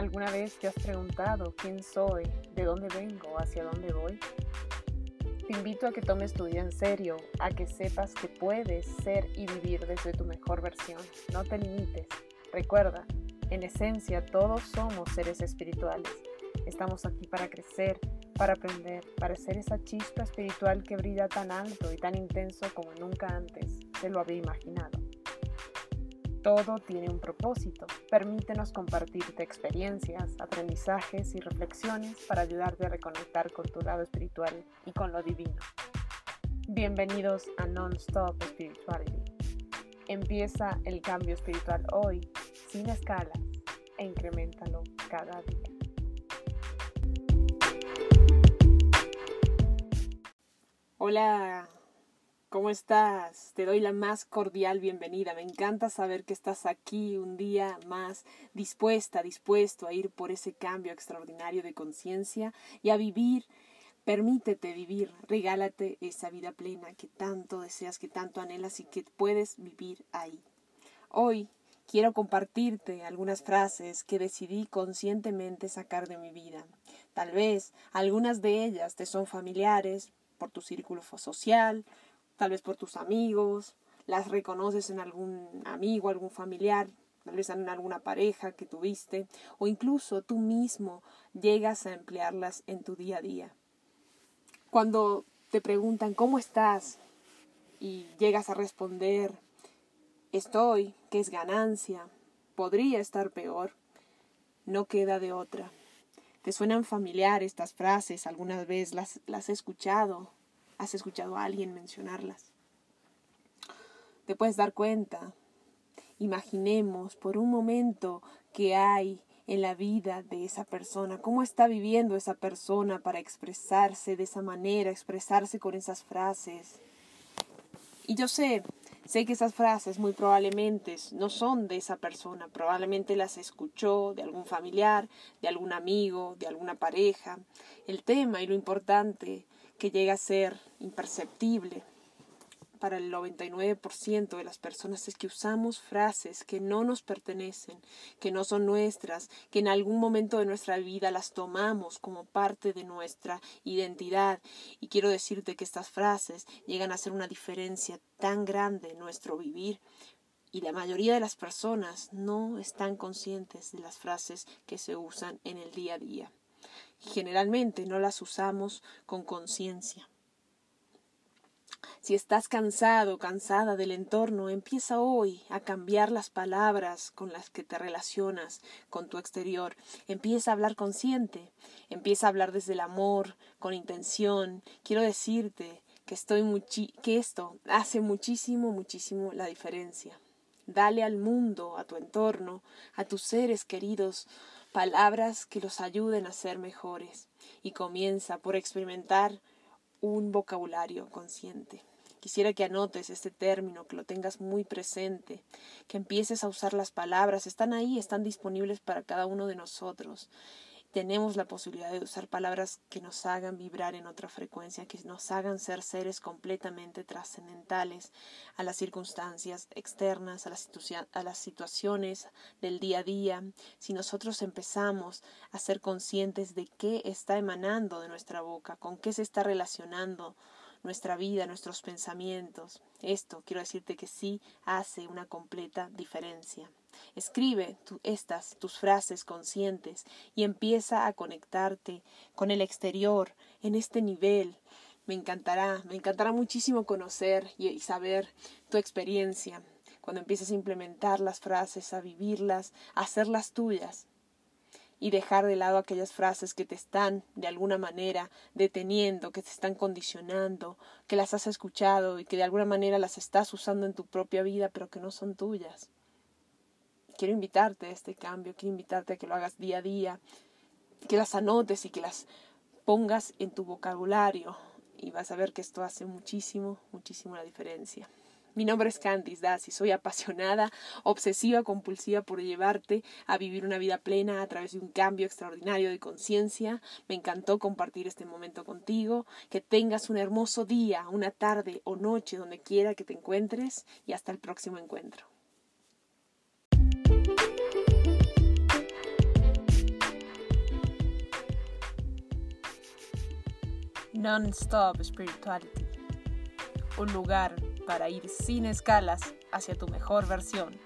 ¿Alguna vez te has preguntado quién soy, de dónde vengo, hacia dónde voy? Te invito a que tomes tu vida en serio, a que sepas que puedes ser y vivir desde tu mejor versión. No te limites. Recuerda, en esencia todos somos seres espirituales. Estamos aquí para crecer, para aprender, para ser esa chispa espiritual que brilla tan alto y tan intenso como nunca antes se lo había imaginado. Todo tiene un propósito. Permítenos compartirte experiencias, aprendizajes y reflexiones para ayudarte a reconectar con tu lado espiritual y con lo divino. Bienvenidos a Non-Stop Spirituality. Empieza el cambio espiritual hoy, sin escalas, e incrementalo cada día. Hola, ¿Cómo estás? Te doy la más cordial bienvenida. Me encanta saber que estás aquí un día más dispuesta, dispuesto a ir por ese cambio extraordinario de conciencia y a vivir. Permítete vivir, regálate esa vida plena que tanto deseas, que tanto anhelas y que puedes vivir ahí. Hoy quiero compartirte algunas frases que decidí conscientemente sacar de mi vida. Tal vez algunas de ellas te son familiares por tu círculo social, tal vez por tus amigos, las reconoces en algún amigo, algún familiar, tal vez en alguna pareja que tuviste, o incluso tú mismo llegas a emplearlas en tu día a día. Cuando te preguntan cómo estás y llegas a responder estoy, que es ganancia, podría estar peor, no queda de otra. ¿Te suenan familiar estas frases? ¿Alguna vez las, las he escuchado? ¿Has escuchado a alguien mencionarlas? Te puedes dar cuenta. Imaginemos por un momento que hay en la vida de esa persona, cómo está viviendo esa persona para expresarse de esa manera, expresarse con esas frases. Y yo sé, sé que esas frases muy probablemente no son de esa persona, probablemente las escuchó de algún familiar, de algún amigo, de alguna pareja. El tema y lo importante que llega a ser imperceptible para el 99% de las personas es que usamos frases que no nos pertenecen, que no son nuestras, que en algún momento de nuestra vida las tomamos como parte de nuestra identidad. Y quiero decirte que estas frases llegan a hacer una diferencia tan grande en nuestro vivir. Y la mayoría de las personas no están conscientes de las frases que se usan en el día a día generalmente no las usamos con conciencia. Si estás cansado, cansada del entorno, empieza hoy a cambiar las palabras con las que te relacionas con tu exterior. Empieza a hablar consciente, empieza a hablar desde el amor, con intención. Quiero decirte que estoy que esto hace muchísimo, muchísimo la diferencia. Dale al mundo, a tu entorno, a tus seres queridos, palabras que los ayuden a ser mejores. Y comienza por experimentar un vocabulario consciente. Quisiera que anotes este término, que lo tengas muy presente, que empieces a usar las palabras, están ahí, están disponibles para cada uno de nosotros tenemos la posibilidad de usar palabras que nos hagan vibrar en otra frecuencia, que nos hagan ser seres completamente trascendentales a las circunstancias externas, a las, a las situaciones del día a día. Si nosotros empezamos a ser conscientes de qué está emanando de nuestra boca, con qué se está relacionando nuestra vida, nuestros pensamientos, esto quiero decirte que sí hace una completa diferencia. Escribe estas, tus frases conscientes y empieza a conectarte con el exterior en este nivel. Me encantará, me encantará muchísimo conocer y, saber tu experiencia cuando empieces a implementar las frases, a vivirlas, a hacerlas tuyas y dejar de lado aquellas frases que te están de alguna manera deteniendo, que te están condicionando, que las has escuchado y que de alguna manera las estás usando en tu propia vida pero que no son tuyas quiero invitarte a este cambio, quiero invitarte a que lo hagas día a día, que las anotes y que las pongas en tu vocabulario y vas a ver que esto hace muchísimo, muchísimo la diferencia. Mi nombre es Candice y soy apasionada, obsesiva, compulsiva por llevarte a vivir una vida plena a través de un cambio extraordinario de conciencia. Me encantó compartir este momento contigo. Que tengas un hermoso día, una tarde o noche donde quiera que te encuentres y hasta el próximo encuentro. Non-Stop Spirituality. Un lugar para ir sin escalas hacia tu mejor versión.